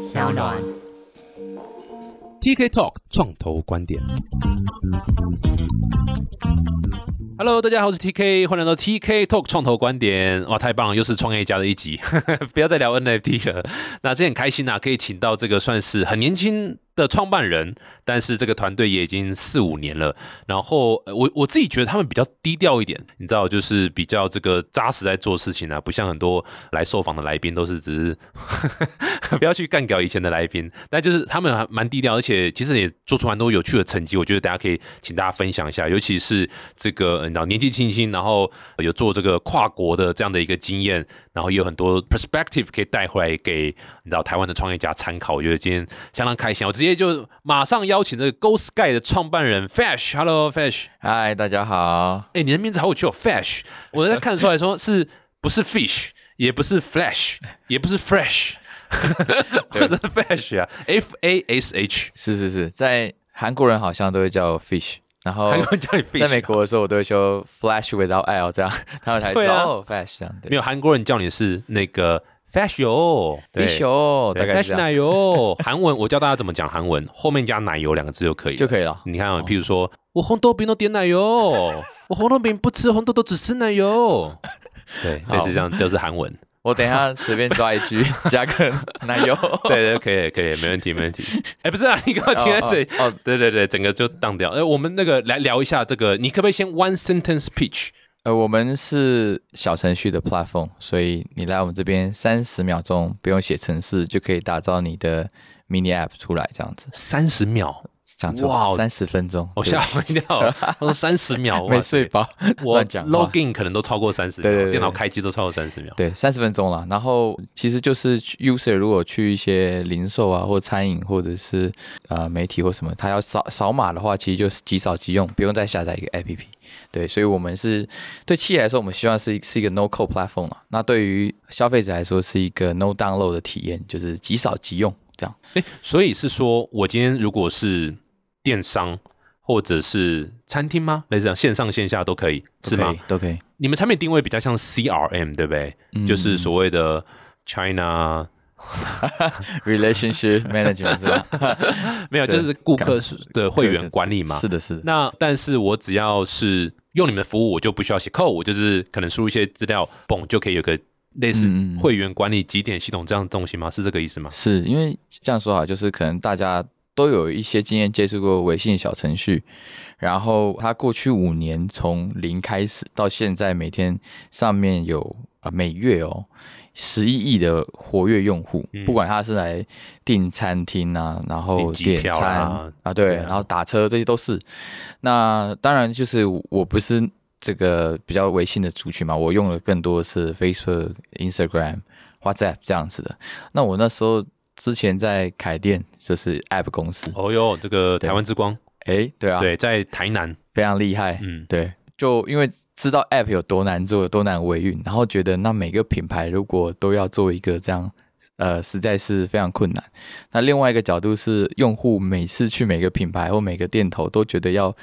小暖。TK Talk 创投观点。Hello，大家好，我是 TK，欢迎来到 TK Talk 创投观点。哇，太棒了，又是创业家的一集，不要再聊 NFT 了。那这很开心啊，可以请到这个算是很年轻的创办人，但是这个团队也已经四五年了。然后我我自己觉得他们比较低调一点，你知道，就是比较这个扎实在做事情啊，不像很多来受访的来宾都是只是 不要去干掉以前的来宾，但就是他们还蛮低调，而且其实也做出蛮多有趣的成绩。我觉得大家可以请大家分享一下，尤其是这个你知道年纪轻轻，然后有做这个跨国的这样的一个经验，然后也有很多 perspective 可以带回来给你知道台湾的创业家参考。我觉得今天相当开心，我直接就马上邀请这个 Go Sky 的创办人 Fash，Hello Fash，嗨，大家好。哎，你的名字好有趣哦，Fash，我在看得出来说是不是 fish，也不是 flash，也不是 fresh，这是 Fash 啊，F A S H。是是是，在韩国人好像都会叫 fish，然后韩国人叫你 fish，在美国的时候我都会说 flash without l 这样，他们才知道哦 flash 这样对。没有韩国人叫你是那个 Fash 油 fish 哦，大概是 Fash 这样奶油。韩文我教大家怎么讲韩文，后面加奶油两个字就可以就可以了。你看啊，譬如说我红豆饼都点奶油，我红豆饼不吃红豆豆，只吃奶油。对，好类似这样，就是韩文。我等一下随便抓一句，加个奶油。对对，可以可以，没问题没问题。哎，不是啊，你刚刚停在这里。哦，哦对对对，整个就当掉。哎，我们那个来聊一下这个，你可不可以先 one sentence pitch？呃，我们是小程序的 platform，所以你来我们这边三十秒钟不用写程式就可以打造你的 mini app 出来，这样子。三十秒，讲哇错，三十分钟。我吓我一跳。他说三十秒，哇没睡饱，我乱讲话 login 可能都超过三十秒，电脑开机都超过三十秒。对，三十分钟了。然后其实就是去 user 如果去一些零售啊，或餐饮，或者是呃媒体或什么，他要扫扫码的话，其实就是即扫即用，不用再下载一个 app。对，所以我们是对企业来说，我们希望是是一个 no code platform 啊。那对于消费者来说，是一个 no download 的体验，就是即扫即用这样。哎，所以是说我今天如果是电商或者是餐厅吗？类似这样线上线下都可以，是吗都可以？？你们产品定位比较像 CRM，对不对？嗯就是所谓的 China，relationship management 是吧？没有，就是顾客的会员管理嘛。是的，是的。那但是我只要是用你们的服务，我就不需要写 code，我就是可能输入一些资料，嘣就可以有个类似会员管理几点系统这样的东西吗？是这个意思吗？是因为这样说好，就是可能大家都有一些经验接触过微信小程序，然后它过去五年从零开始到现在，每天上面有啊、每月哦十一亿的活跃用户，嗯不管他是来订餐厅啊，然后点餐啊啊，对，然后打车这些都是。那当然就是我不是这个比较微信的族群嘛，我用的更多的是 Facebook、Instagram、WhatsApp 这样子的。那我那时候之前在凯店，就是 App 公司，哦哟，这个台湾之光，哎，对啊，对，在台南，非常厉害，嗯，对，就因为知道 App 有多难做、有多难维运，然后觉得那每个品牌如果都要做一个这样，呃，实在是非常困难。那另外一个角度是，用户每次去每个品牌或每个店头都觉得要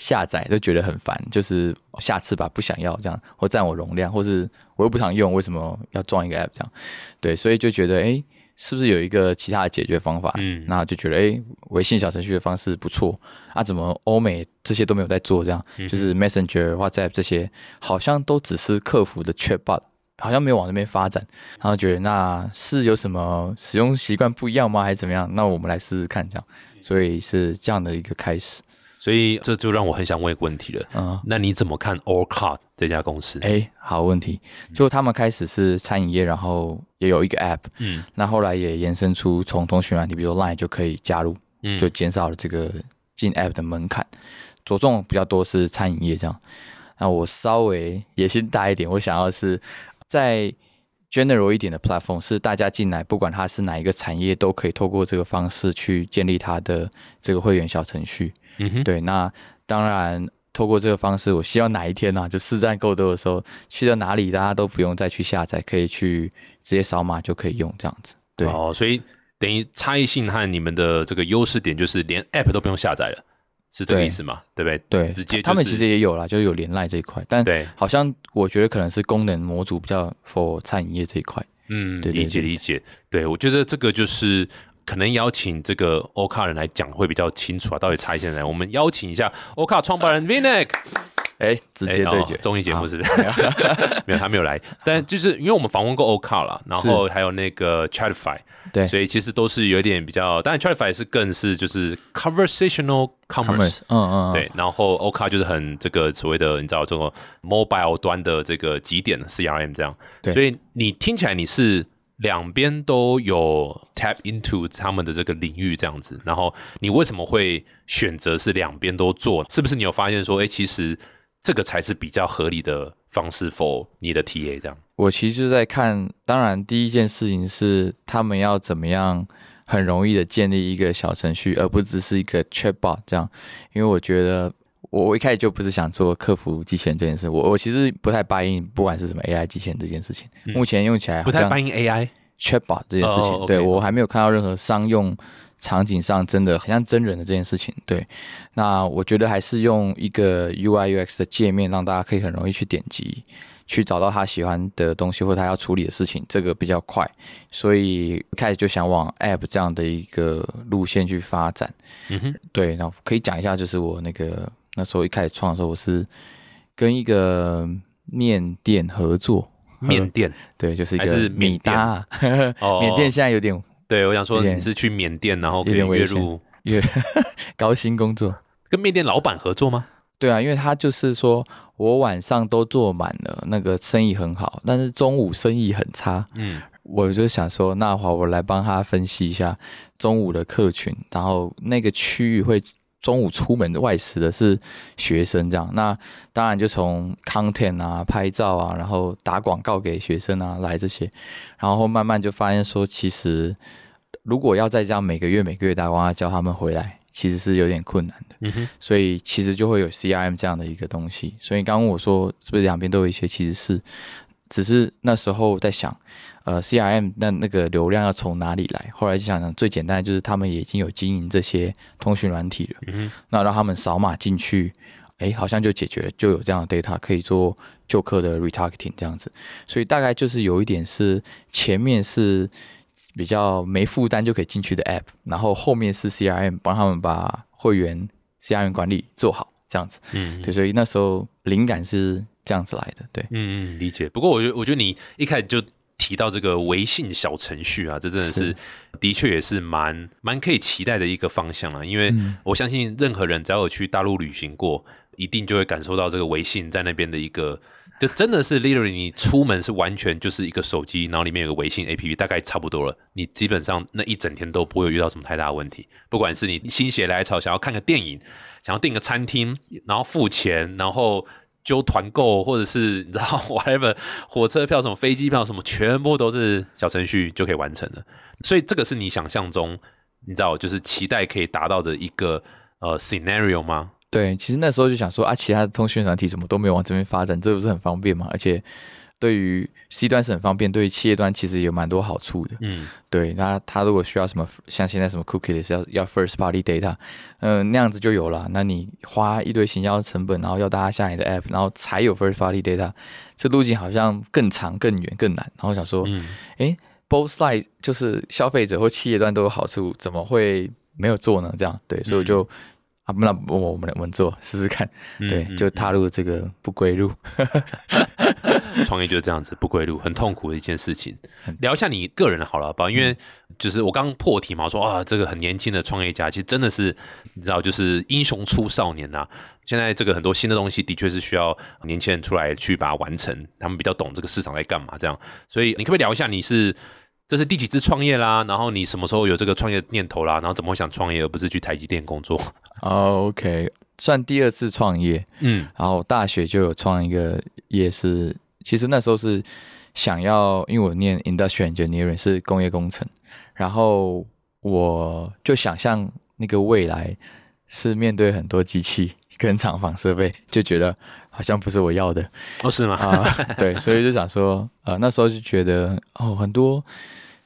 下载，都觉得很烦，就是下次吧，不想要这样，或占我容量，或是我又不常用，为什么要装一个 App 这样？对，所以就觉得，哎，是不是有一个其他的解决方法？嗯那就觉得，哎，微信小程序的方式不错啊，怎么欧美这些都没有在做这样？嗯就是 Messenger、WhatsApp 这些，好像都只是客服的 chatbot，好像没有往那边发展。然后觉得那是有什么使用习惯不一样吗？还是怎么样？那我们来试试看这样。所以是这样的一个开始。所以这就让我很想问一个问题了，嗯，那你怎么看 All Card 这家公司？哎，好问题。就他们开始是餐饮业，然后也有一个 app，嗯那后来也延伸出从通讯软体，比如说 Line 就可以加入，嗯就减少了这个进 App 的门槛，着重比较多是餐饮业这样。那我稍微野心大一点，我想要是在 general 一点的 platform，是大家进来，不管它是哪一个产业，都可以透过这个方式去建立它的 这个会员小程序。嗯哼，对，那当然。透过这个方式，我希望哪一天呢、啊，就市占够多的时候，去到哪里大家都不用再去下载，可以去直接扫码就可以用这样子。对，哦，所以等于差异性和你们的这个优势点就是连 App 都不用下载了，是这个意思吗？对不对？对，直接就是他们其实也有啦，就是有连赖这一块，但对，好像我觉得可能是功能模组比较 for 餐饮业这一块。嗯，对对理解理解。对，我觉得这个就是可能邀请这个欧卡人来讲会比较清楚啊，到底差异在哪？我们邀请一下欧卡创办人 Vinek，哎，直接对决综艺节目是不是？没有，他没有来。但就是因为我们访问过 Ocar 啦，然后还有那个 Chatify，对所以其实都是有点比较，当然 Chatify 是更是就是 conversational commerce。嗯嗯，嗯对，然后 o k 就是很这个所谓的，你知道这种 mobile 端的这个极点 CRM 这样，对所以你听起来你是两边都有 tap into 他们的这个领域这样子，然后你为什么会选择是两边都做？是不是你有发现说，哎，其实这个才是比较合理的方式 for 你的 TA 这样？我其实就是在看，当然第一件事情是他们要怎么样很容易的建立一个小程序，而不只是一个 chatbot 这样。因为我觉得我我一开始就不是想做客服机器人这件事，我我其实不太 buy in，不管是什么 AI 机器人这件事情，嗯目前用起来不太好像欢迎 AI，chatbot 这件事情，对我还没有看到任何商用场景上真的很像真人的这件事情。对，那我觉得还是用一个 UI UX 的界面，让大家可以很容易去点击，去找到他喜欢的东西或他要处理的事情，这个比较快。所以一开始就想往 App 这样的一个路线去发展。嗯哼，对，然后可以讲一下，就是我那个那时候一开始创的时候，我是跟一个面店合作。面店 对，就是一个米搭啊，哦，缅甸现在有点对我想说你是去缅甸，然后可以月入月 高薪工作。跟缅甸老板合作吗？对啊，因为他就是说我晚上都做满了，那个生意很好，但是中午生意很差。嗯，我就想说，那好，我来帮他分析一下中午的客群，然后那个区域会中午出门外食的是学生这样。那当然就从 content 啊、拍照啊，然后打广告给学生啊来这些，然后慢慢就发现说，其实如果要再这样每个月每个月打广告叫他们回来，其实是有点困难的。嗯哼，所以其实就会有 CRM 这样的一个东西。所以刚刚我说是不是两边都有一些，其实是只是那时候在想，呃，CRM 那那个流量要从哪里来？后来就想想最简单的就是他们也已经有经营这些通讯软体了，嗯，那让他们扫码进去，诶，好像就解决了，就有这样的 data 可以做旧客的 retargeting 这样子。所以大概就是有一点是前面是。比较没负担就可以进去的 app，然后后面是 CRM 帮他们把会员 CRM 管理做好，这样子。嗯，对，所以那时候灵感是这样子来的。对，嗯嗯，理解。不过我觉得，我觉得你一开始就提到这个微信小程序啊，这真的是是的确也是蛮蛮可以期待的一个方向啊。因为嗯我相信任何人只要有去大陆旅行过，一定就会感受到这个微信在那边的一个。就真的是 literally，你出门是完全就是一个手机，然后里面有个微信 APP，大概差不多了。你基本上那一整天都不会有遇到什么太大的问题。不管是你心血来潮想要看个电影，想要订个餐厅，然后付钱，然后揪团购，或者是你知道 whatever 火车票、什么飞机票什么，全部都是小程序就可以完成的。所以这个是你想象中，你知道就是期待可以达到的一个呃 scenario 吗？对，其实那时候就想说啊，其他的通讯软体怎么都没有往这边发展，这不是很方便吗？而且对于 C 端是很方便，对于企业端其实有蛮多好处的。嗯对，那他如果需要什么，像现在什么 cookie 的是要要 first party data，嗯、那样子就有了。那你花一堆行销成本，然后要大家下你的 app，然后才有 first party data，这路径好像更长、更远、更难。然后我想说，嗯 both side 就是消费者或企业端都有好处，怎么会没有做呢？这样对，所以我就、啊，那我我们我们做试试看，对，嗯就踏入这个不归路。创业就是这样子，不归路，很痛苦的一件事情。聊一下你个人的好了，好不？因为就是我刚破题嘛，说啊，这个很年轻的创业家，其实真的是你知道，就是英雄出少年呐、现在这个很多新的东西，的确是需要年轻人出来去把它完成，他们比较懂这个市场在干嘛，这样。所以你可不可以聊一下，你是这是第几次创业啦？然后你什么时候有这个创业念头啦？然后怎么会想创业，而不是去台积电工作？哦 OK，算第二次创业，嗯然后大学就有创一个业是，其实那时候是想要，因为我念 industrial engineering 是工业工程，然后我就想象那个未来是面对很多机器跟厂房设备，就觉得好像不是我要的。哦，是吗？啊、对，所以就想说，呃，那时候就觉得哦，很多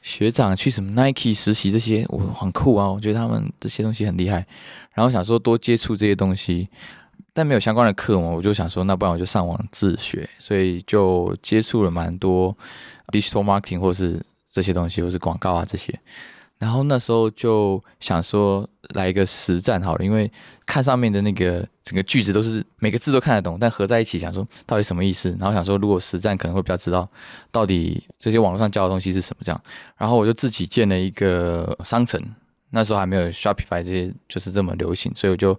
学长去什么 Nike 实习这些，我很酷啊，我觉得他们这些东西很厉害，然后想说多接触这些东西，但没有相关的课嘛，我就想说，那不然我就上网自学，所以就接触了蛮多 digital marketing 或是这些东西，或是广告啊这些。然后那时候就想说来一个实战好了，因为看上面的那个整个句子都是每个字都看得懂，但合在一起想说到底什么意思。然后想说如果实战可能会比较知道到底这些网络上教的东西是什么这样。然后我就自己建了一个商城，那时候还没有 Shopify 这些就是这么流行，所以我就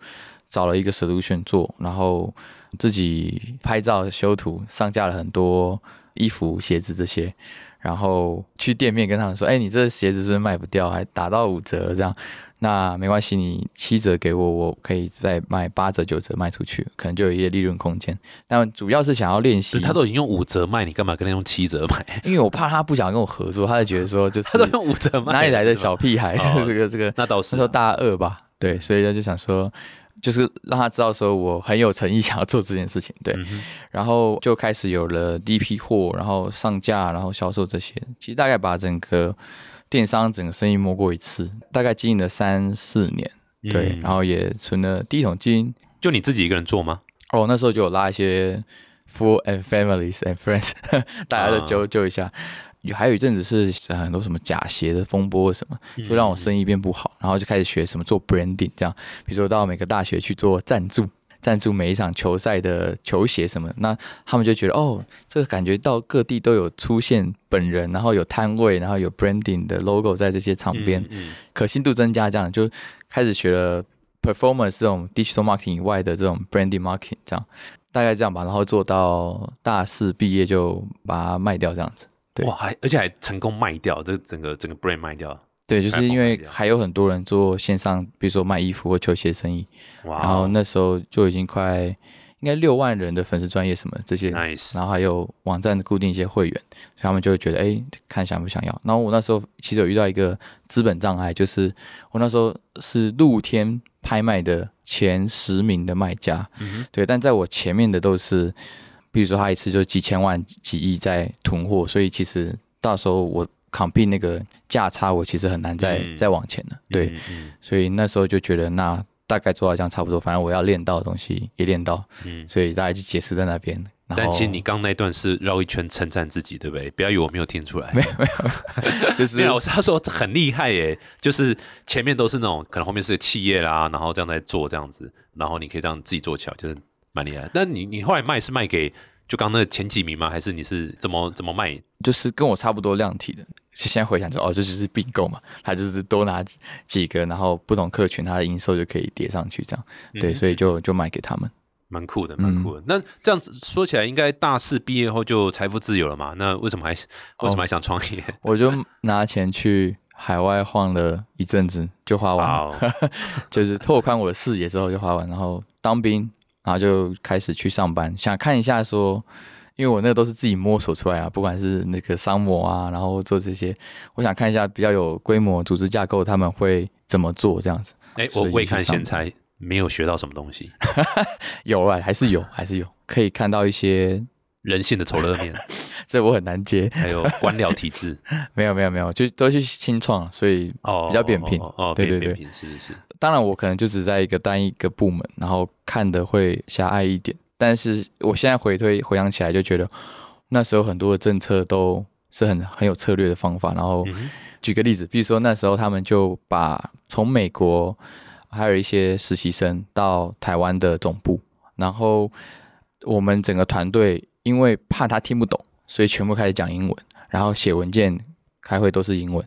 找了一个 solution 做，然后自己拍照修图，上架了很多衣服、鞋子这些。然后去店面跟他们说：“哎，你这鞋子是不是卖不掉？还打到五折了？这样，那没关系，你七折给我，我可以再卖八折、九折卖出去，可能就有一些利润空间。但主要是想要练习。他都已经用五折卖，你干嘛跟他用七折卖？因为我怕他不想跟我合作，他就觉得说，就是他都用五折卖，哪里来的小屁孩？这个 这个，那倒是那时候大二吧，对，所以他就想说。”就是让他知道说我很有诚意想要做这件事情，对，然后就开始有了第一批货，然后上架，然后销售这些。其实大概把整个电商整个生意摸过一次，大概经营了三四年，对，然后也存了第一桶金。就你自己一个人做吗？哦，那时候就有拉一些 full and families and friends，大家都揪揪一下。有还有一阵子是很多什么假鞋的风波什么，就让我生意变不好，然后就开始学什么做 branding 这样，比如说到每个大学去做赞助，赞助每一场球赛的球鞋什么，那他们就觉得哦，这个感觉到各地都有出现本人，然后有摊位，然后有 branding 的 logo 在这些场边，可信度增加，这样就开始学了 performance 这种 digital marketing 以外的这种 branding marketing 这样，大概这样吧，然后做到大四毕业就把它卖掉这样子。哇，还而且还成功卖掉，这整个整个 brand 卖掉。对，就是因为还有很多人做线上，比如说卖衣服或球鞋生意。哇！然后那时候就已经快应该六万人的粉丝专业什么这些，nice。然后还有网站固定一些会员，所以他们就会觉得，哎，看想不想要。然后我那时候其实有遇到一个资本障碍，就是我那时候是露天拍卖的前十名的卖家，对，但在我前面的都是。比如说他一次就几千万、几亿在囤货，所以其实到时候我扛币那个价差，我其实很难再再往前了。对，所以那时候就觉得那大概做到这样差不多，反正我要练到的东西也练到，嗯所以大家就解释在那边。但其实你刚那段是绕一圈称赞自己，对不对？不要以为我没有听出来。没有没有，就是 没有。他说很厉害耶，就是前面都是那种可能后面是个企业啦，然后这样在做这样子，然后你可以这样自己做起来，就是。蛮厉害，但你你后来卖是卖给就刚那前几名吗？还是你是怎么怎么卖？就是跟我差不多量体的。现在回想说，哦，这就是并购嘛，他就是多拿几个，然后不同客群，他的营收就可以叠上去，这样对，所以就就卖给他们，蛮酷的，蛮酷的。那这样子说起来，应该大四毕业后就财富自由了嘛？那为什么还为什么还想创业？我就拿钱去海外晃了一阵子，就花完了，就是拓宽我的视野之后就花完，然后当兵。然后就开始去上班，想看一下说，因为我那个都是自己摸索出来啊，不管是那个商模啊，然后做这些，我想看一下比较有规模组织架构他们会怎么做这样子。哎，我未看先猜，没有学到什么东西。有啊，还是有，还是有，可以看到一些人性的丑陋面。这我很难接。还有 官僚体制，没有没有没有，就都去清创，所以比较扁平。哦，对对对，是是是。当然，我可能就只在一个单一个部门，然后看的会狭隘一点。但是我现在回推回想起来，就觉得那时候很多的政策都是很很有策略的方法。然后举个例子，比如说那时候他们就把从美国还有一些实习生到台湾的总部，然后我们整个团队因为怕他听不懂，所以全部开始讲英文，然后写文件、开会都是英文，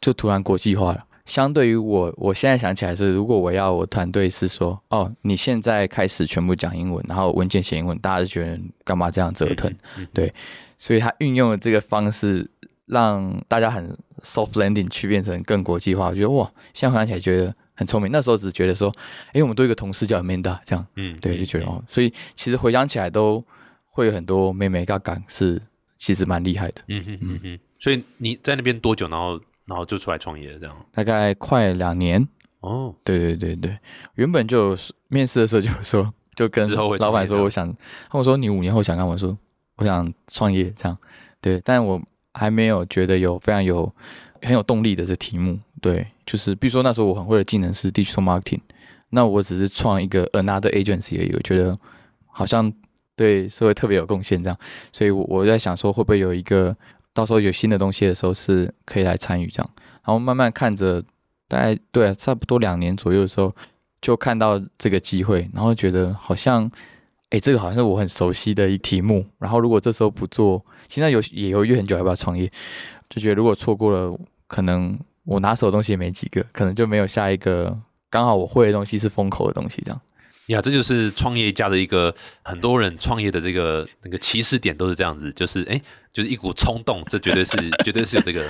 就突然国际化了。相对于我，我现在想起来是，如果我要我团队是说，哦，你现在开始全部讲英文，然后文件写英文，大家就觉得干嘛这样折腾？对，所以他运用了这个方式，让大家很 soft landing 去变成更国际化。我觉得哇，现在回想起来觉得很聪明。那时候只是觉得说，哎，我们多一个同事叫 Amanda，这样，嗯，对，就觉得哦，所以其实回想起来都会有很多妹妹嘎嘎是其实蛮厉害的。嗯哼嗯哼，所以你在那边多久？然后？然后就出来创业，这样大概快两年哦。对对对对，原本就面试的时候就说，就跟老板说，我想，他们说你五年后想干嘛？我说我想创业，这样对。但我还没有觉得有非常有很有动力的这题目。对，就是比如说那时候我很会的技能是 digital marketing，那我只是创一个 another agency 而已，我觉得好像对社会特别有贡献这样，所以我我在想说会不会有一个到时候有新的东西的时候是可以来参与这样，然后慢慢看着，大概对、啊、差不多两年左右的时候就看到这个机会，然后觉得好像。哎，这个好像是我很熟悉的一题目。然后如果这时候不做，现在有也犹豫很久要不要创业，就觉得如果错过了，可能我拿手的东西也没几个，可能就没有下一个刚好我会的东西是风口的东西这样。呀，这就是创业家的一个很多人创业的这个那个起始点都是这样子，就是哎，就是一股冲动，这绝对是绝对是有这个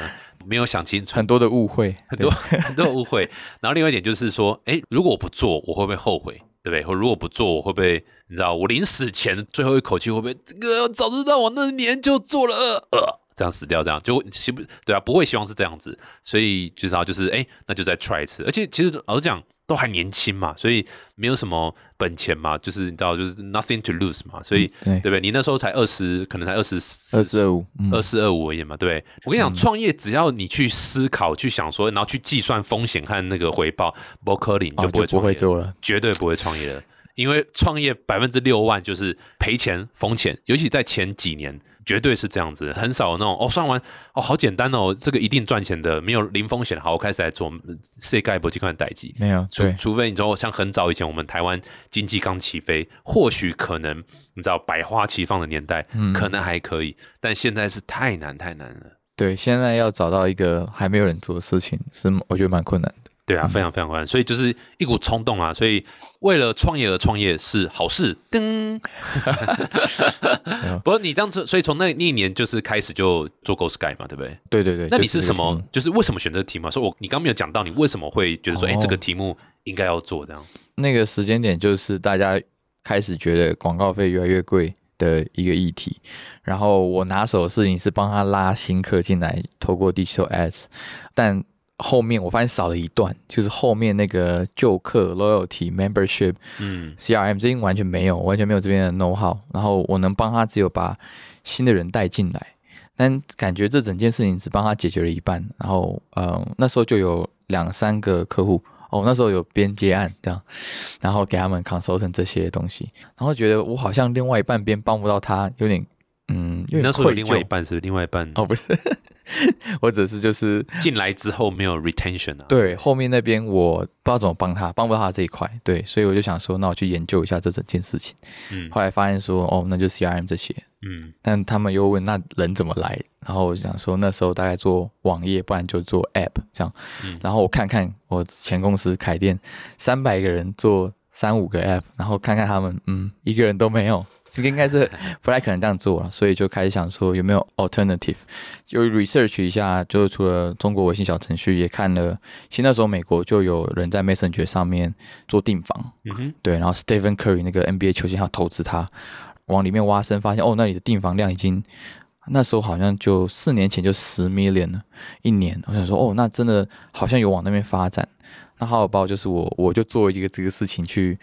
没有想清楚，很多的误会，很多很多误会。然后另外一点就是说，哎，如果我不做，我会不会后悔？对不对？或如果不做，我会不会？你知道，我临死前最后一口气会不会？这个早知道我那年就做了，呃，这样死掉，这样就希不？对啊，不会希望是这样子。所以至少就是，哎，那就再 try 一次。而且其实老实讲。都还年轻嘛，所以没有什么本钱嘛，就是你知道，就是 nothing to lose 嘛，所以对不对？你那时候才二十，可能才二十二四二五，二四二五而已嘛，对不对？我跟你讲，创业只要你去思考、去想说，然后去计算风险和那个回报，不可能就不会不会做了，绝对不会创业的，因为创业百分之六万就是赔钱、风险，尤其在前几年。绝对是这样子，很少有那种哦，算完哦，好简单哦，这个一定赚钱的，没有零风险。好，我开始来做世界搏击款代际，没有，除除非你说像很早以前我们台湾经济刚起飞，或许可能你知道百花齐放的年代，可能还可以，但现在是太难太难了。对，现在要找到一个还没有人做的事情，是我觉得蛮困难。对啊，非常非常难，所以就是一股冲动啊，所以为了创业而创业是好事。噔 不过你当时，所以从那那一年就是开始就做 Go Sky 嘛，对不对？对对对。那你是什么？就是为什么选择题目？说我你刚没有讲到，你为什么会觉得说，哎，这个题目应该要做这样？那个时间点就是大家开始觉得广告费越来越贵的一个议题，然后我拿手的事情是帮他拉新客进来，透过 Digital Ads，但后面我发现少了一段，就是后面那个旧客 loyalty membership，嗯，CRM 这边完全没有，完全没有这边的 know how。然后我能帮他只有把新的人带进来，但感觉这整件事情只帮他解决了一半。然后，嗯，那时候就有两三个客户，哦，那时候有边接案这样，然后给他们 consult 这些东西，然后觉得我好像另外一半边帮不到他，有点。嗯，因为那时候有另外一半是另外一半哦，不是，我只是就是进来之后没有 retention 啊。对，后面那边我不知道怎么帮他，帮不到他这一块。对，所以我就想说，那我去研究一下这整件事情。嗯，后来发现说，哦，那就 CRM 这些。嗯，但他们又问那人怎么来，然后我就想说，那时候大概做网页，不然就做 app 这样。嗯，然后我看看我前公司开店三百个人做三五个 app，然后看看他们，嗯，一个人都没有。这个应该是 不太可能这样做了，所以就开始想说有没有 alternative，就 research 一下，就除了中国微信小程序，也看了，其实那时候美国就有人在 Messenger 上面做订房，嗯哼，对，然后 Stephen Curry 那个 NBA 球星要投资他，往里面挖深，发现哦，那里的订房量已经那时候好像就四年前就十 million 了，一年，我想说哦，那真的好像有往那边发展，那好包就是我我就做一个这个事情去。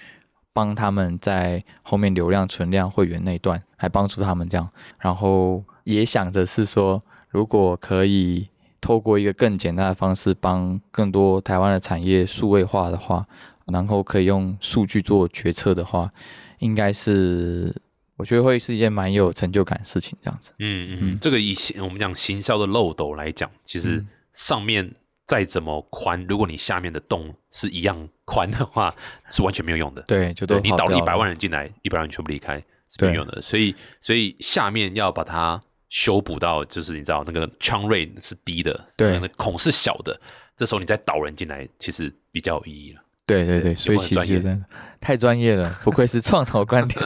帮他们在后面流量存量会员那段，来帮助他们这样，然后也想着是说，如果可以透过一个更简单的方式，帮更多台湾的产业数位化的话，然后可以用数据做决策的话，应该是我觉得会是一件蛮有成就感的事情。这样子，嗯嗯，这个以我们讲行销的漏斗来讲，其实上面。再怎么宽，如果你下面的洞是一样宽的话，是完全没有用的。对，就都你导了一百万人进来，一百万人全部离开是没有用的。所以，所以下面要把它修补到，就是你知道那个 churn rate 是低的，对，孔是小的，这时候你再导人进来，其实比较有意义了。对对对，所以其实太专业了，不愧是创投观点。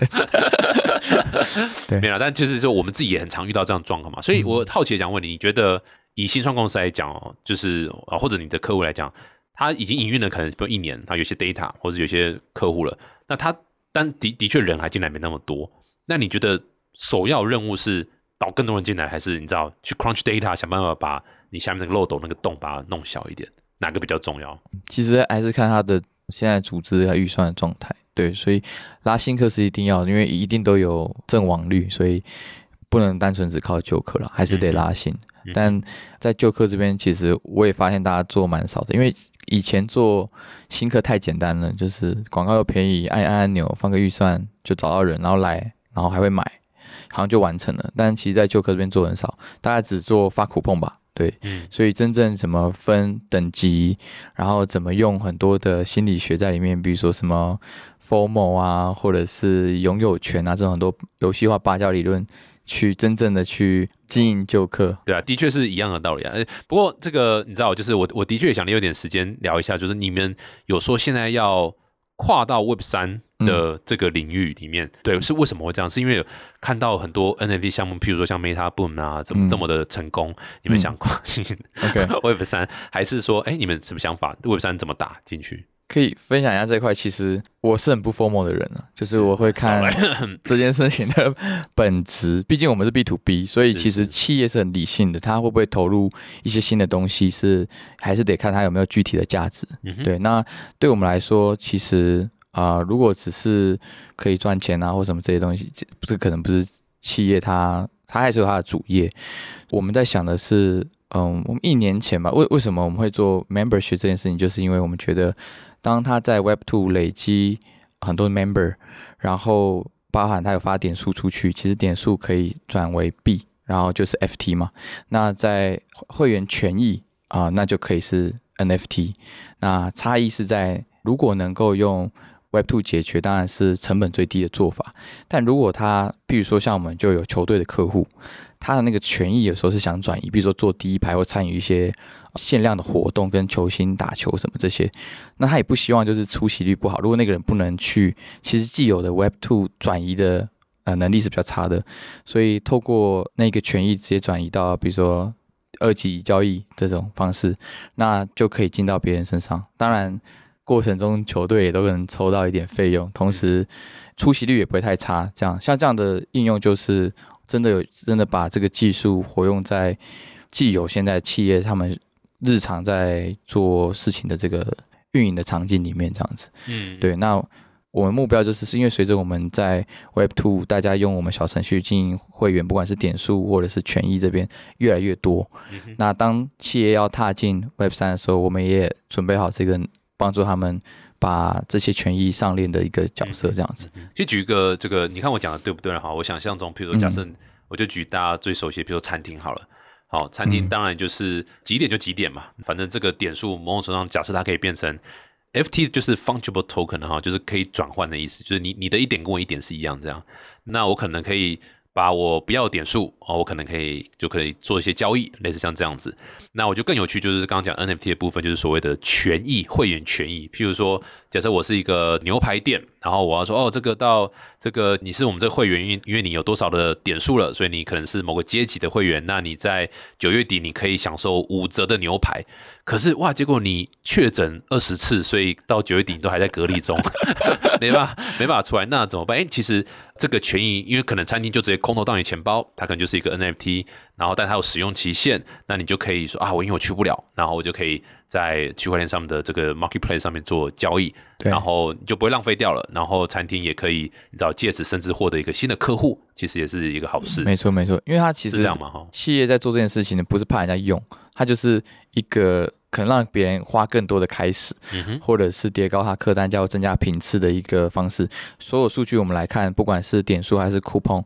对，没有，但就是说我们自己也很常遇到这样状况嘛。所以我好奇的想问你，你觉得？以新创公司来讲哦，就是啊，或者你的客户来讲，他已经营运了可能不一年，他有些 data 或者有些客户了，那他但的的确人还进来没那么多，那你觉得首要任务是导更多人进来，还是你知道去 crunch data 想办法把你下面那个漏斗那个洞把它弄小一点，哪个比较重要？其实还是看他的现在组织和预算的状态，对，所以拉新客是一定要，因为一定都有阵亡率，所以不能单纯只靠旧客了，还是得拉新。但在旧客这边，其实我也发现大家做蛮少的，因为以前做新客太简单了，就是广告又便宜，按按按钮放个预算就找到人，然后来，然后还会买，好像就完成了。但其实，在旧客这边做很少，大家只做发苦碰吧。对，所以真正怎么分等级，然后怎么用很多的心理学在里面，比如说什么 formal 啊，或者是拥有权啊，这种很多游戏化芭蕉理论，去真正的去经营旧客。对啊，的确是一样的道理啊。不过这个你知道，就是我我的确想留点时间聊一下，就是你们有说现在要跨到 Web 三。的这个领域里面，对，是为什么会这样？是因为看到很多 NFT 项目，譬如说像 Meta Boom 啊，怎么这么的成功？你们想跨进 Web 三，还是说，哎，你们什么想法？Web 三怎么打进去？可以分享一下这块。其实我是很不 formal 的人啊，就是我会看 这件事情的本质。毕竟我们是 B to B，所以其实企业是很理性的，他会不会投入一些新的东西，是还是得看他有没有具体的价值。对，那对我们来说，其实。啊，如果只是可以赚钱啊，或什么这些东西，不是可能不是企业，它它还是有它的主业。我们在想的是，嗯，我们一年前吧，为为什么我们会做 membership 这件事情，就是因为我们觉得，当他在 Web Two 累积很多 member，然后包含他有发点数出去，其实点数可以转为币，然后就是 FT 嘛。那在会员权益啊，那就可以是 NFT。那差异是在如果能够用 Web Two 解决当然是成本最低的做法，但如果他，比如说像我们就有球队的客户，他的那个权益有时候是想转移，比如说坐第一排或参与一些限量的活动，跟球星打球什么这些，那他也不希望就是出席率不好。如果那个人不能去，其实既有的 Web Two 转移的呃能力是比较差的，所以透过那个权益直接转移到比如说二级交易这种方式，那就可以进到别人身上。当然。过程中，球队也都能抽到一点费用，同时出席率也不会太差。这样像这样的应用，就是真的有真的把这个技术活用在既有现在企业他们日常在做事情的这个运营的场景里面，这样子。嗯，对。那我们目标就是，是因为随着我们在 Web Two 大家用我们小程序经营会员，不管是点数或者是权益这边越来越多，那当企业要踏进 Web 三的时候，我们也准备好这个。帮助他们把这些权益上链的一个角色，这样子。其实举一个这个，你看我讲的对不对哈？我想象中，譬如说假设，我就举大家最熟悉，比如说餐厅好了。好，餐厅当然就是几点就几点嘛，反正这个点数某种程度上，假设它可以变成 FT，就是 fungible token 哈，就是可以转换的意思，就是你你的一点跟我一点是一样这样。那我可能可以。把我不要点数哦，我可能可以就可以做一些交易，类似像这样子。那我就更有趣，就是刚刚讲 NFT 的部分，就是所谓的权益会员权益。譬如说，假设我是一个牛排店，然后我要说哦，这个到这个你是我们这个会员，因因为你有多少的点数了，所以你可能是某个阶级的会员。那你在九月底你可以享受五折的牛排。可是哇，结果你确诊二十次，所以到九月底你都还在隔离中，没办法没办法出来，那怎么办？哎，其实这个权益，因为可能餐厅就直接空投到你钱包，它可能就是一个 NFT，然后但它有使用期限，那你就可以说啊，我因为我去不了，然后我就可以在区块链上面的这个 marketplace 上面做交易，然后你就不会浪费掉了，然后餐厅也可以你知道借此甚至获得一个新的客户，其实也是一个好事。没错没错，因为它其实这样嘛哈，企业在做这件事情呢，不是怕人家用。它就是一个可能让别人花更多的开始，嗯或者是叠高它客单价或增加频次的一个方式。所有数据我们来看，不管是点数还是 coupon，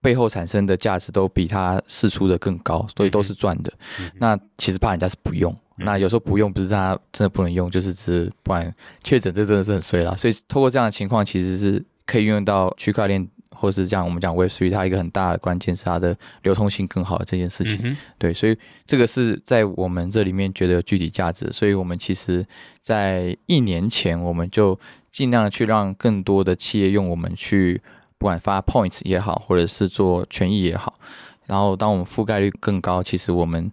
背后产生的价值都比它试出的更高，所以都是赚的。那其实怕人家是不用，那有时候不用不是他真的不能用，就是只不然确诊这真的是很衰了。所以透过这样的情况，其实是可以运用到区块链。或是这样，我们讲 Web Three，它一个很大的关键是它的流通性更好的这件事情。对，所以这个是在我们这里面觉得有具体价值。所以我们其实，在一年前，我们就尽量的去让更多的企业用我们去，不管发 Points 也好，或者是做权益也好。然后，当我们覆盖率更高，其实我们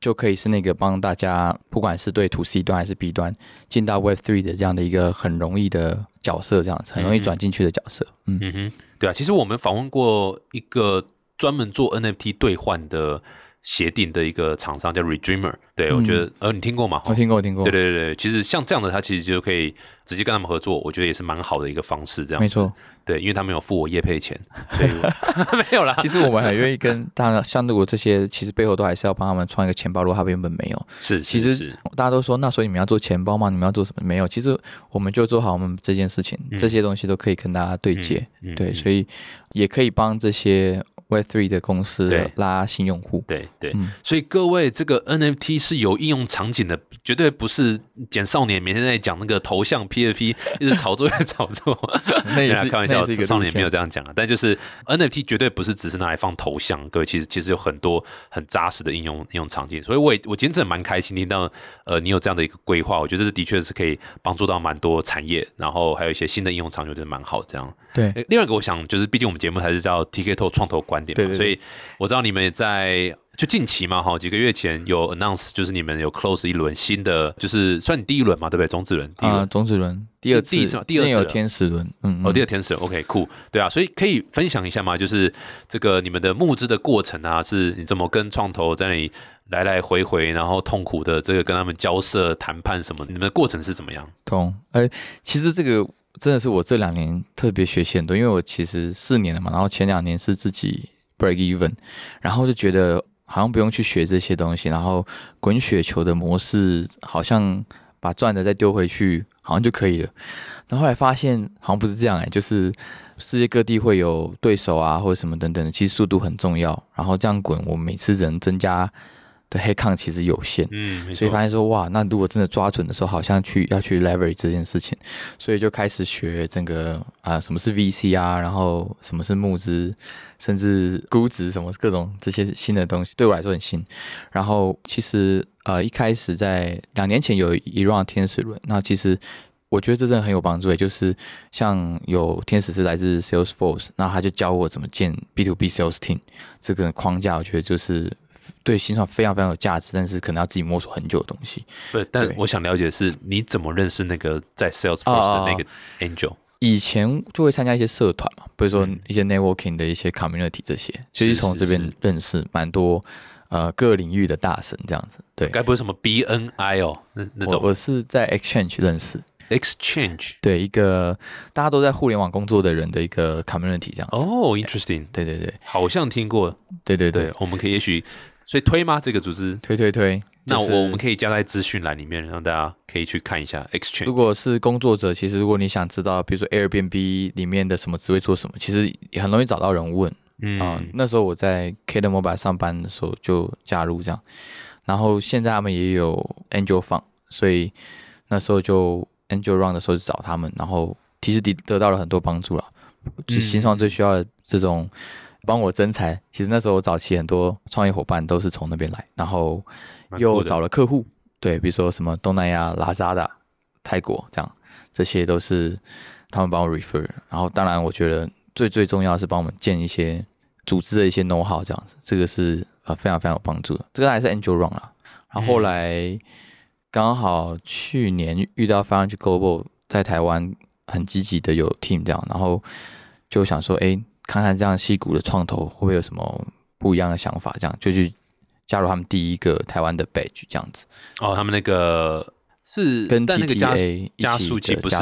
就可以是那个帮大家，不管是对 To C 端还是 B 端，进到 Web Three 的这样的一个很容易的角色，这样子很容易转进去的角色。嗯哼。对啊，其实我们访问过一个专门做 NFT 兑换的协定的一个厂商叫 Redreamer，对我觉得呃你听过吗？我听过，我听过。对对对对，其实像这样的，他其实就可以直接跟他们合作，我觉得也是蛮好的一个方式。这样没错，对，因为他们有付我业配钱，所以 没有啦。其实我们很愿意跟大家，像如果这些其实背后都还是要帮他们创一个钱包，如果他们原本没有，是，其实大家都说，那所以你们要做钱包吗？你们要做什么？没有，其实我们就做好我们这件事情，这些东西都可以跟大家对接，对，所以也可以帮这些。Web Three 的公司拉新用户，对对，所以各位这个 NFT 是有应用场景的，绝对不是简少年每天在讲那个头像 PFP 一直炒作在炒作，那也是开玩笑，少年没有这样讲啊。但就是 NFT 绝对不是只是拿来放头像，各位其实其实有很多很扎实的应用应用场景。所以我也我今天真的蛮开心听到呃你有这样的一个规划，我觉得这的确是可以帮助到蛮多产业，然后还有一些新的应用场景，我觉得蛮好。这样对，另外一个我想就是，毕竟我们节目还是叫 TK 透创投观。对，所以我知道你们也在就近期嘛，哈，几个月前有 announce，就是你们有 close 一轮新的，就是算你第一轮嘛，对不对？种子轮啊，种子轮第二次，第二次有天使轮，嗯，哦，第二天使，OK，酷，对啊，所以可以分享一下嘛？就是这个你们的募资的过程啊，是你怎么跟创投在那里来来回回，然后痛苦的这个跟他们交涉谈判什么？你们的过程是怎么样？通，哎，其实这个。真的是我这两年特别学习很多，因为我其实四年了嘛，然后前两年是自己 break even，然后就觉得好像不用去学这些东西，然后滚雪球的模式好像把赚的再丢回去好像就可以了，然后后来发现好像不是这样哎，就是世界各地会有对手啊或者什么等等的，其实速度很重要，然后这样滚，我每次人增加。的黑抗其实有限，嗯，所以发现说哇，那如果真的抓准的时候，好像去要去 leverage 这件事情，所以就开始学整个啊，什么是 VC 啊，然后什么是募资，甚至估值什么各种这些新的东西，对我来说很新。然后其实呃，一开始在两年前有一 round 天使轮，那其实我觉得这真的很有帮助，也就是像有天使是来自 Salesforce，那他就教我怎么建 B to B sales team 这个框架，我觉得就是。对新创非常非常有价值，但是可能要自己摸索很久的东西。对，但我想了解的是，你怎么认识那个在 Salesforce 的那个 Angel？以前就会参加一些社团嘛，比如说一些 networking 的一些 community 这些，其实从这边认识蛮多呃各领域的大神这样子。对，该不会什么 BNI 哦？那那种我是在 Exchange 认识。Exchange 对一个大家都在互联网工作的人的一个 community 这样子。哦，interesting。对对对，好像听过。对对对，我们可以也许。所以推吗？这个组织推推推，那我我们可以加在资讯栏里面，让大家可以去看一下。Exchange，如果是工作者，其实如果你想知道，比如说 Airbnb 里面的什么职位做什么，其实也很容易找到人问。嗯，那时候我在 k 的 Mobile 上班的时候就加入这样，然后现在他们也有 Angel Fund，所以那时候就 Angel Run 的时候去找他们，然后其实得得到了很多帮助了。新创最需要的这种。帮我增财，其实那时候早期很多创业伙伴都是从那边来，然后又找了客户，对，比如说什么东南亚、拉扎的、泰国这样，这些都是他们帮我 refer。然后当然，我觉得最最重要是帮我们建一些组织的一些 know how 这样子，这个是呃非常非常有帮助的。这个还是 Angel Run 啦，然后后来刚好去年遇到 Financial Global 在台湾很积极的有 team 这样，然后就想说，哎。看看这样戏骨的创投会不会有什么不一样的想法？这样就去加入他们第一个台湾的 badge 这样子。哦，他们那个是跟但那个加加速器不是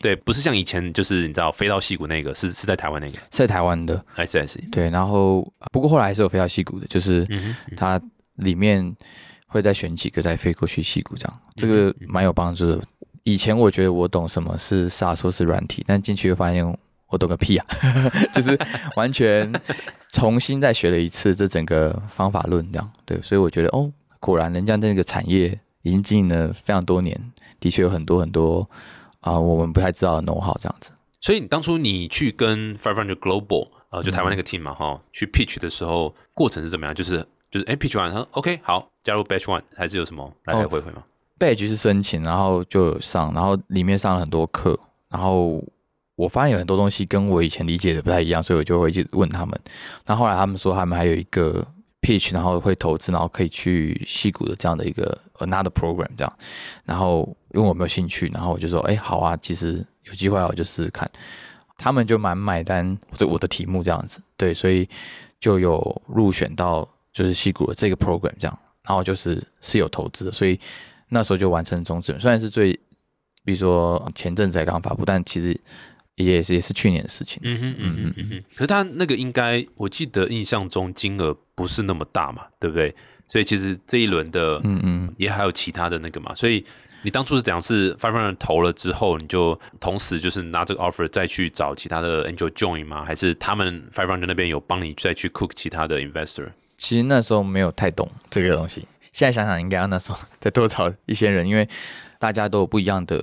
对，不是像以前就是你知道飞到戏骨那个是是在台湾那个，在台湾的 S S 对，然后不过后来还是有飞到戏骨的，就是它里面会再选几个再飞过去戏骨这样，这个蛮有帮助的。以前我觉得我懂什么是 SaaS 是软体，但进去又发现。我懂个屁啊！就是完全重新再学了一次这整个方法论，这样对，所以我觉得哦，果然人家那个产业已经经营了非常多年，的确有很多很多啊，我们不太知道的 know how 这样子。所以你当初你去跟 Five Hundred Global 啊，就台湾那个 team 嘛哈，去 pitch 的时候，过程是怎么样？就是就是哎，pitch 完他说 OK 好，加入 Batch One 还是有什么来来回回吗？Batch 是申请，然后就有上，然后里面上了很多课，然后。我发现有很多东西跟我以前理解的不太一样，所以我就会去问他们。那后来他们说他们还有一个 pitch，然后会投资，然后可以去戏谷的这样的一个 another program 这样。然后因为我没有兴趣，然后我就说，哎，好啊，其实有机会我就试试看。他们就蛮买单，这我的题目这样子，对，所以就有入选到就是戏骨的这个 program 这样，然后就是是有投资的，所以那时候就完成终止。虽然是最，比如说前阵子才刚发布，但其实也是也是去年的事情。嗯哼嗯哼嗯哼。可是他那个应该，我记得印象中金额不是那么大嘛，对不对？所以其实这一轮的，嗯嗯，也还有其他的那个嘛，所以。你当初是怎样？是 Five Hundred 投了之后，你就同时就是拿这个 offer 再去找其他的 Angel join 吗？还是他们 Five Hundred 那边有帮你再去 cook 其他的 investor？其实那时候没有太懂这个东西，现在想想应该要那时候再多找一些人，因为大家都有不一样的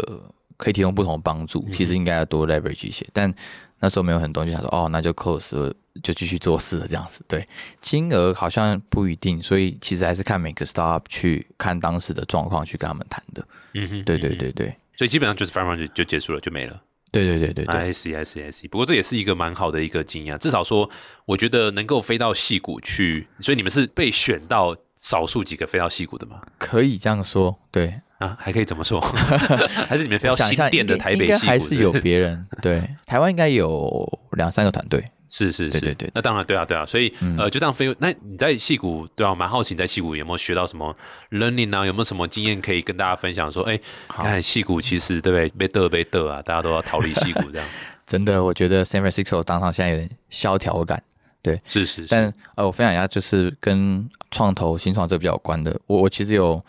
可以提供不同的帮助，其实应该要多 leverage 一些，但。那时候没有很多，就想说哦，那就 close 就继续做事了这样子。对，金额好像不一定，所以其实还是看每个 startup 去看当时的状况去跟他们谈的。嗯哼，对对对对，所以基本上就是 f i r e round 就就结束了，就没了。对对对对对，I see I see I see。不过这也是一个蛮好的一个经验，至少说我觉得能够飞到戏谷去，所以你们是被选到少数几个飞到戏谷的吗？可以这样说，对。啊，还可以怎么说？还是你们飞到新店的台北？还是有别人？对，台湾应该有两三个团队。是是是，对对。那当然，对啊对啊。所以呃，就这样飞。那你在戏谷对啊，蛮好奇你在戏谷有没有学到什么 learning 啊？有没有什么经验可以跟大家分享？说，哎，看戏谷其实对不对？被得被得啊，大家都要逃离戏谷这样。真的，我觉得 San Francisco 当场现在有点萧条感。对，是是。但呃，我分享一下，就是跟创投新创这比较有关的。我我其实有。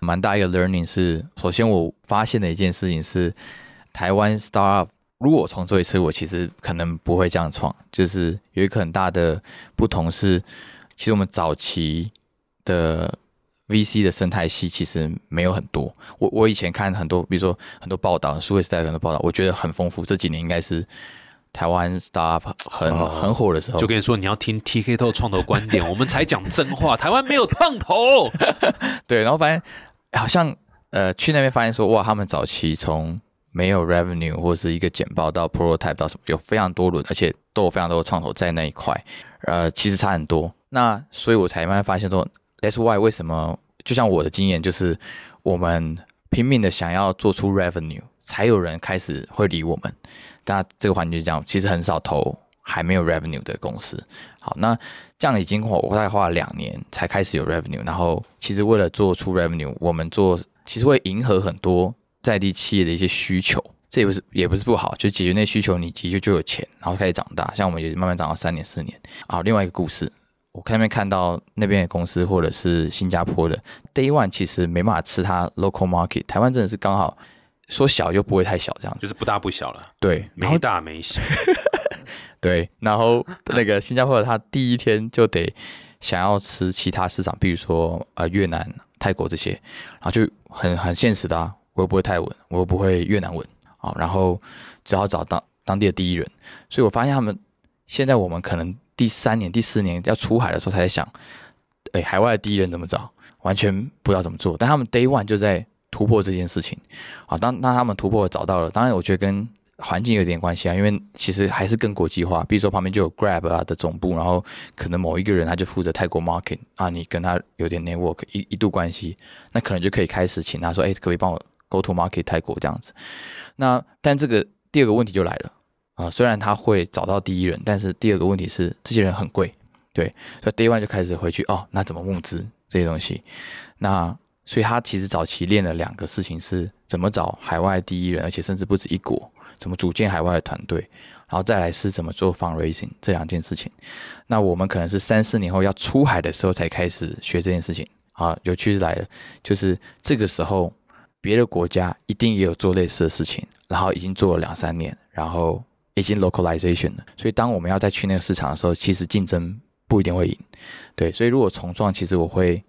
蛮大一个 learning 是，首先我发现的一件事情是，台湾 startup 如果我重做一次，我其实可能不会这样创，就是有一个很大的不同是，其实我们早期的 VC 的生态系其实没有很多。我我以前看很多，比如说很多报道，数位时代很多报道，我觉得很丰富。这几年应该是台湾 startup 很很火的时候。就跟你说，你要听 TK 透创投观点，我们才讲真话。台湾没有创投，对，然后发现。好像呃去那边发现说哇，他们早期从没有 revenue 或是一个简报到 prototype 到什么，有非常多轮，而且都有非常多的创投在那一块，呃，其实差很多。那所以我才慢慢发现说，that's why 为什么？就像我的经验就是，我们拼命的想要做出 revenue，才有人开始会理我们。那这个环节是这样，其实很少投还没有 revenue 的公司。好，那这样已经我大概花了两年才开始有 revenue，然后其实为了做出 revenue，我们做其实会迎合很多在地企业的一些需求，这也不是也不是不好，就解决那需求，你急就就有钱，然后开始长大。像我们也慢慢长到三年四年。啊，另外一个故事，我看那边看到那边的公司或者是新加坡的 day one，其实没办法吃它 local market，台湾真的是刚好说小又不会太小，这样子就是不大不小了。对，没大没小。对，然后那个新加坡，他第一天就得想要吃其他市场，比如说呃越南、泰国这些，然后就很很现实的，啊，我又不会泰文，我又不会越南文，啊，然后只好找当当地的第一人，所以我发现他们现在我们可能第三年、第四年要出海的时候才在想，哎，海外的第一人怎么找，完全不知道怎么做，但他们 Day One 就在突破这件事情，啊，当当他们突破找到了，当然我觉得跟环境有点关系啊，因为其实还是更国际化。比如说旁边就有 Grab 啊的总部，然后可能某一个人他就负责泰国 market 啊，你跟他有点 network 一一度关系，那可能就可以开始请他说，哎，可不可以帮我 go to market 泰国这样子？那但这个第二个问题就来了啊，虽然他会找到第一人，但是第二个问题是这些人很贵，对，所以 day one 就开始回去哦，那怎么募资这些东西？那所以他其实早期练了两个事情，是怎么找海外第一人，而且甚至不止一国。怎么组建海外的团队，然后再来是怎么做 fundraising 这两件事情。那我们可能是三四年后要出海的时候才开始学这件事情啊。有趣是来了，就是这个时候别的国家一定也有做类似的事情，然后已经做了两三年，然后已经 localization 了。所以当我们要再去那个市场的时候，其实竞争不一定会赢。对，所以如果重创，其实我会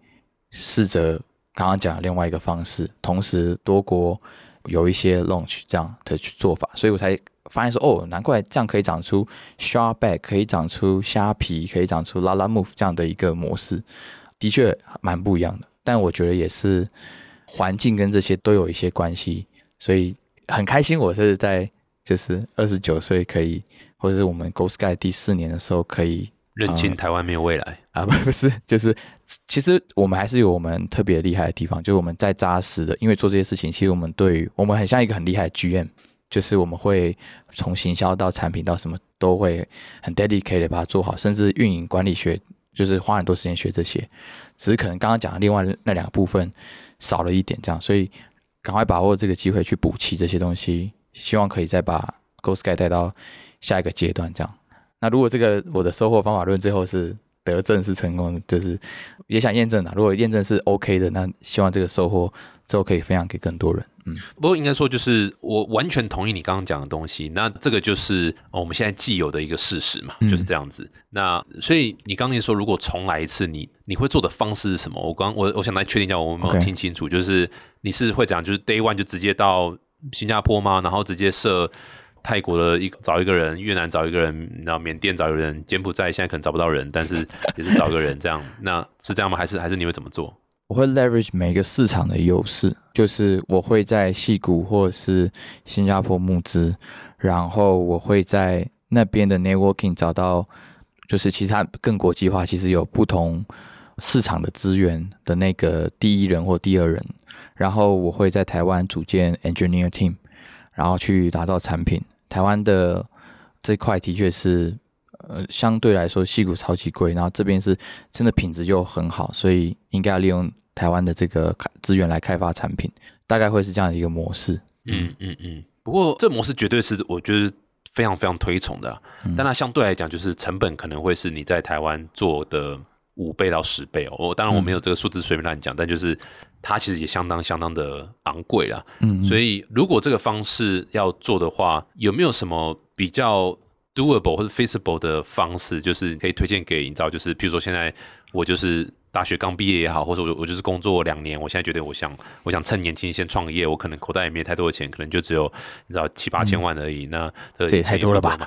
试着刚刚讲的另外一个方式，同时多国。有一些 launch 这样的做法，所以我才发现说，哦，难怪这样可以长出 Sharpback，可以长出虾皮，可以长出拉拉 Move 这样的一个模式，的确蛮不一样的。但我觉得也是环境跟这些都有一些关系，所以很开心，我是在就是二十九岁可以，或者是我们 Go Sky 第四年的时候可以。认清台湾没有未来啊，不 不是，就是其实我们还是有我们特别厉害的地方，就是我们在扎实的，因为做这些事情，其实我们对于我们很像一个很厉害的 GM，就是我们会从行销到产品到什么都会很 dedicated 把它做好，甚至运营管理学就是花很多时间学这些，只是可能刚刚讲的另外那两个部分少了一点，这样，所以赶快把握这个机会去补齐这些东西，希望可以再把 Go Sky 带到下一个阶段，这样。那如果这个我的收获方法论最后是得证是成功的，就是也想验证啊。如果验证是 OK 的，那希望这个收获之后可以分享给更多人。嗯，不过应该说就是我完全同意你刚刚讲的东西。那这个就是我们现在既有的一个事实嘛，就是这样子。那所以你刚才说，如果重来一次，你你会做的方式是什么？我刚我我想来确定一下，我没有听清楚。就是你是会讲，就是 Day One 就直接到新加坡吗？然后直接设泰国的一找一个人，越南找一个人，然后缅甸找一个人，柬埔寨现在可能找不到人，但是也是找一个人这样。那是这样吗？还是还是你会怎么做？我会 leverage 每个市场的优势，就是我会在戏谷或者是新加坡募资，然后我会在那边的 networking 找到，就是其他更国际化，其实有不同市场的资源的那个第一人或第二人，然后我会在台湾组建 engineer team，然后去打造产品。台湾的这块的确是。呃，相对来说，戏骨超级贵，然后这边是真的品质又很好，所以应该要利用台湾的这个资源来开发产品，大概会是这样的一个模式。嗯嗯嗯。不过这模式绝对是我觉得非常非常推崇的，但它相对来讲就是成本可能会是你在台湾做的五倍到十倍哦。我当然我没有这个数字随便乱讲，但就是它其实也相当相当的昂贵了。嗯。所以如果这个方式要做的话，有没有什么比较？doable 或者 feasible 的方式，就是可以推荐给你知道，就是譬如说现在我就是大学刚毕业也好，或者我我就是工作两年，我现在觉得我想我想趁年轻先创业，我可能口袋也没太多的钱，可能就只有你知道七八千万而已。那这也太多了吧？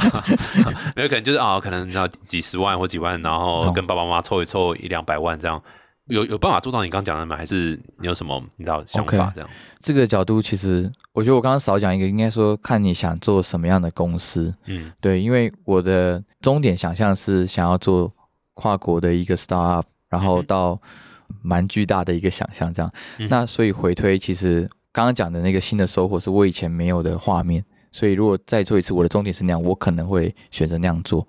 没有可能就是啊，可能你知道几十万或几万，然后跟爸爸妈妈凑一凑一两百万这样。有有办法做到你刚讲的吗？还是你有什么你知道想法这样？这个角度其实我觉得我刚刚少讲一个，应该说看你想做什么样的公司。嗯，对，因为我的终点想象是想要做跨国的一个 startup，然后到蛮巨大的一个想象这样。那所以回推，其实刚刚讲的那个新的收获是我以前没有的画面。所以如果再做一次，我的终点是那样，我可能会选择那样做。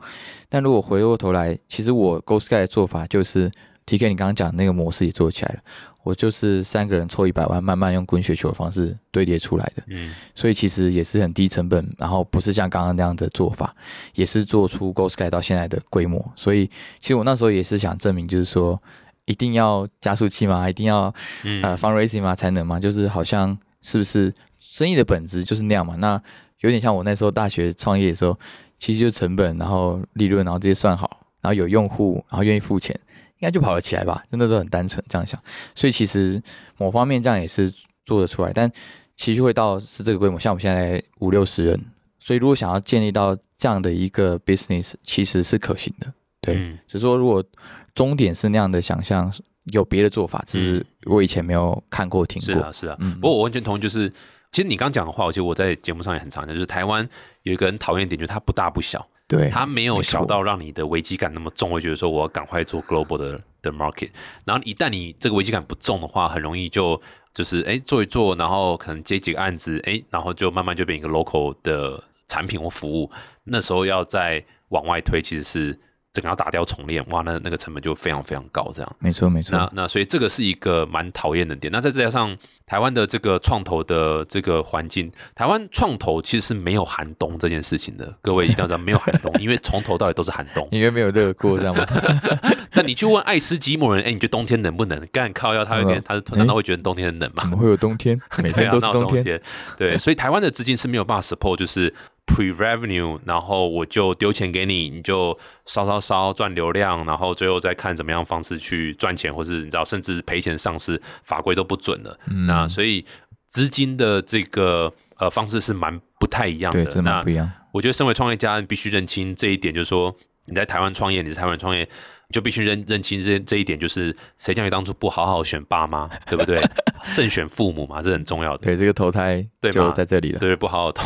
但如果回过头来，其实我 Go Sky 的做法就是。T K，你刚刚讲那个模式也做起来了，我就是三个人凑一百万，慢慢用滚雪球的方式堆叠出来的。嗯，所以其实也是很低成本，然后不是像刚刚那样的做法，也是做出 Go Sky 到现在的规模。所以其实我那时候也是想证明，就是说一定要加速器吗？一定要呃 fundraising 吗？才能吗？就是好像是不是生意的本质就是那样嘛？那有点像我那时候大学创业的时候，其实就成本，然后利润，然后这些算好，然后有用户，然后愿意付钱。应该就跑得起来吧，就那时候很单纯这样想，所以其实某方面这样也是做得出来，但其实会到是这个规模，像我们现在五六十人，所以如果想要建立到这样的一个 business，其实是可行的，对，只是说如果终点是那样的想象，有别的做法，只是我以前没有看过听过。是啊，是啊，不过我完全同意，就是其实你刚讲的话，我觉得我在节目上也很常讲，就是台湾有一个很讨厌点，就是它不大不小。对，它没有小到让你的危机感那么重，会觉得说我要赶快做 global 的的 market。然后一旦你这个危机感不重的话，很容易就就是哎做一做，然后可能接几个案子，哎，然后就慢慢就变一个 local 的产品或服务。那时候要再往外推，其实是。整个要打掉重练，哇，那那个成本就非常非常高，这样。没错没错。那那所以这个是一个蛮讨厌的点。那再加上台湾的这个创投的这个环境，台湾创投其实是没有寒冬这件事情的。各位一定要知道，没有寒冬，因为从头到尾都是寒冬。因为没有热过，这样吗？那你去问爱斯基摩人，哎，你觉得冬天冷不冷？干靠要他有点，他难道会觉得冬天很冷吗？怎么会有冬天？每天都是冬天。对，所以台湾的资金是没有办法 support，就是。Pre-revenue，然后我就丢钱给你，你就烧烧烧赚流量，然后最后再看怎么样方式去赚钱，或是你知道，甚至赔钱上市，法规都不准了。那所以资金的这个呃方式是蛮不太一样的。那不一样。我觉得身为创业家，你必须认清这一点，就是说你在台湾创业，你在台湾创业。就必须认认清这这一点，就是谁叫你当初不好好选爸妈，对不对？慎选父母嘛，这很重要的。对，这个投胎对就在这里了。对，不好好投，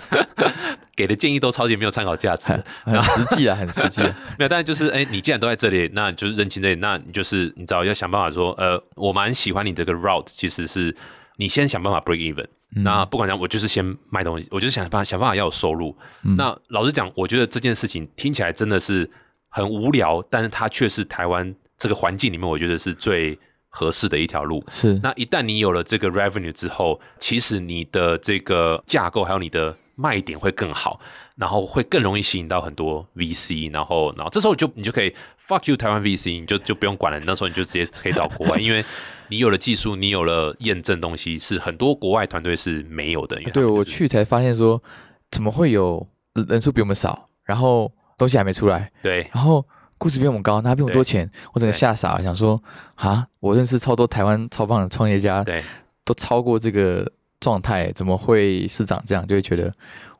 给的建议都超级没有参考价值，很实际啊，很实际。没有，但是就是，哎，你既然都在这里，那就是认清这里，那你就是你知道要想办法说，呃，我蛮喜欢你这个 route，其实是你先想办法 break even。那不管讲，我就是先卖东西，我就是想办法想办法要有收入。那老实讲，我觉得这件事情听起来真的是。很无聊，但是它却是台湾这个环境里面，我觉得是最合适的一条路。是那一旦你有了这个 revenue 之后，其实你的这个架构还有你的卖点会更好，然后会更容易吸引到很多 VC，然后然后这时候就你就可以 fuck you 台湾 VC，你就就不用管了，那时候你就直接可以找国外，因为你有了技术，你有了验证东西，是很多国外团队是没有的。对我去才发现说，怎么会有人数比我们少，然后东西还没出来，对。然后估值比我们高，拿比我们多钱，我整个吓傻了，想说啊，我认识超多台湾超棒的创业家，对。都超过这个状态，怎么会市长这样？就会觉得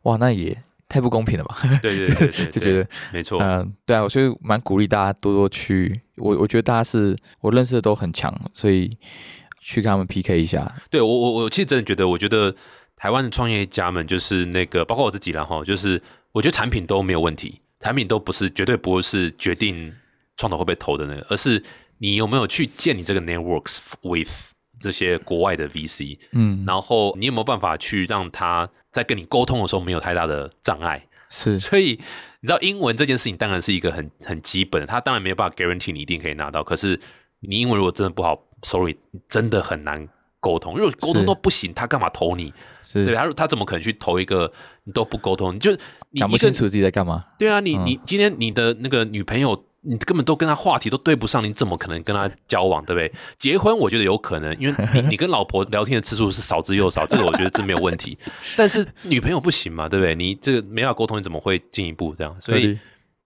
哇，那也太不公平了吧？对对对 对，就觉得没错，嗯、对啊，所以蛮鼓励大家多多去，我我觉得大家是我认识的都很强，所以去跟他们 PK 一下，对我我我其实真的觉得，我觉得台湾的创业家们就是那个，包括我自己然后就是我觉得产品都没有问题，产品都不是绝对不是决定创投会被投的那个，而是你有没有去建你这个 networks with 这些国外的 VC，嗯，然后你有没有办法去让他在跟你沟通的时候没有太大的障碍？是所以你知道英文这件事情当然是一个很很基本的，他当然没有办法 guarantee 你一定可以拿到，可是你英文如果真的不好，sorry，真的很难沟通。如果沟通都不行，他干嘛投你？是对他他怎么可能去投一个你都不沟通？你就讲不清楚自己在干嘛，对啊，你嗯你今天你的那个女朋友，你根本都跟她话题都对不上，你怎么可能跟她交往，对不对？结婚我觉得有可能，因为你你跟老婆聊天的次数是少之又少，这个我觉得这没有问题。但是女朋友不行嘛，对不对？你这个没法沟通，你怎么会进一步这样？所以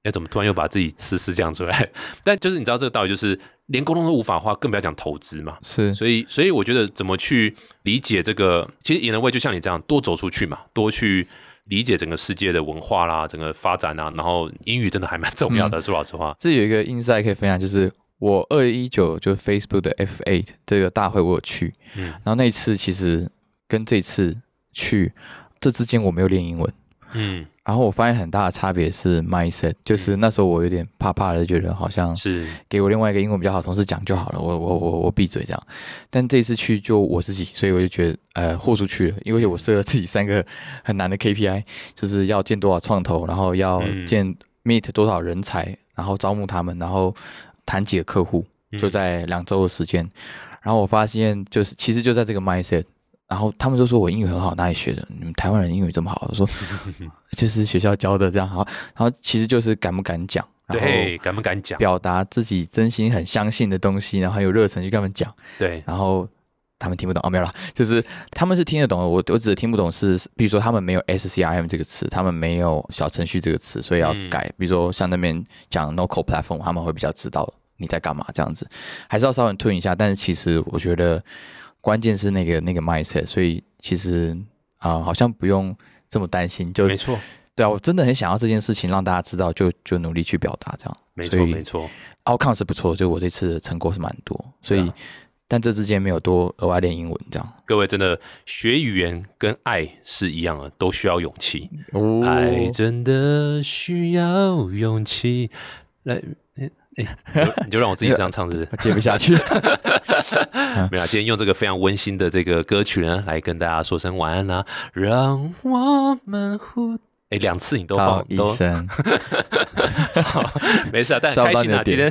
哎，怎么突然又把自己私事讲出来？但就是你知道这个道理，就是连沟通都无法的话，更不要讲投资嘛。是所以，所以我觉得怎么去理解这个，其实 in a way 就像你这样，多走出去嘛，多去理解整个世界的文化啦，整个发展啊，然后英语真的还蛮重要的，说老实话。这有一个 insight 可以分享，就是我二一九就 Facebook 的 F8 这个大会我有去，嗯。然后那一次其实跟这次去这之间我没有练英文，嗯，然后我发现很大的差别是 mindset，就是那时候我有点怕怕的，觉得好像是，给我另外一个英文比较好同事讲就好了，我我我我闭嘴这样。但这一次去就我自己，所以我就觉得呃豁出去了，因为我设了自己三个很难的 KPI，就是要建多少创投，然后要嗯建 meet 多少人才，然后招募他们，然后谈几个客户，嗯就在两周的时间。然后我发现就是其实就在这个 mindset。然后他们就说我英语很好，哪里学的？你们台湾人英语这么好？我说 就是学校教的这样好。然后其实就是敢不敢讲，对，敢不敢讲？表达自己真心很相信的东西，然后很有热忱去跟他们讲，对，然后他们听不懂哦，没有啦，就是他们是听得懂的，我我只是听不懂是，比如说他们没有 SCRM 这个词，他们没有小程序这个词，所以要嗯改。比如说像那边讲 n o c a l Platform，他们会比较知道你在干嘛这样子，还是要稍微吞一下。但是其实我觉得关键是那个那个 mindset，所以其实啊、好像不用这么担心，就没错，对啊，我真的很想要这件事情让大家知道，就就努力去表达这样。没错，没错。outcome 是不错，就我这次的成果是蛮多，所以、啊但这之间没有多额外练英文这样。各位真的学语言跟爱是一样的，都需要勇气。哦爱真的需要勇气。来，你就让我自己这样唱，是不是？接不下去。没有啊，今天用这个非常温馨的这个歌曲呢，来跟大家说声晚安啦、让我们互哎两次你都好，放都 没事啊，但照很开心啊。今天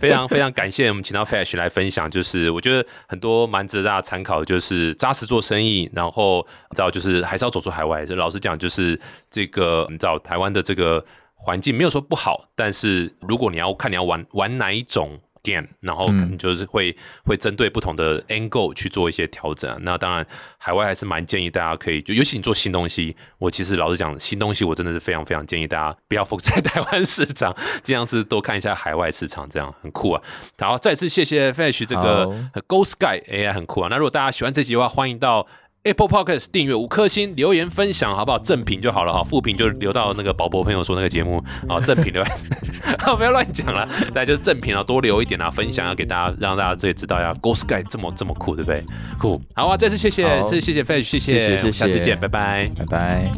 非常非常感谢我们请到 Fash 来分享，就是我觉得很多蛮值得大家参考，就是扎实做生意，然后你知道就是还是要走出海外。就老实讲，就是这个你知道台湾的这个环境没有说不好，但是如果你要看你要玩玩哪一种。game，然后可能就是会、会针对不同的 angle 去做一些调整、啊。那当然，海外还是蛮建议大家可以，就尤其你做新东西，我其实老实讲，新东西我真的是非常非常建议大家不要 focus 在台湾市场，尽量是多看一下海外市场，这样很酷啊。好，再次谢谢 Fish 这个好 Go Sky AI 很酷啊。那如果大家喜欢这集的话，欢迎到 Apple Podcast 订阅五颗星，留言分享好不好？正品就好了哈，负评就留到那个宝博朋友说那个节目啊，正品留。好，不要乱讲了，大家就是正品啊，多留一点啊，分享要给大家，让大家这里知道呀，Go Sky 这么这么酷，对不对？酷，好啊，再次谢谢，好谢谢谢谢 Fish，谢谢，谢谢谢谢下次见，拜拜。拜拜。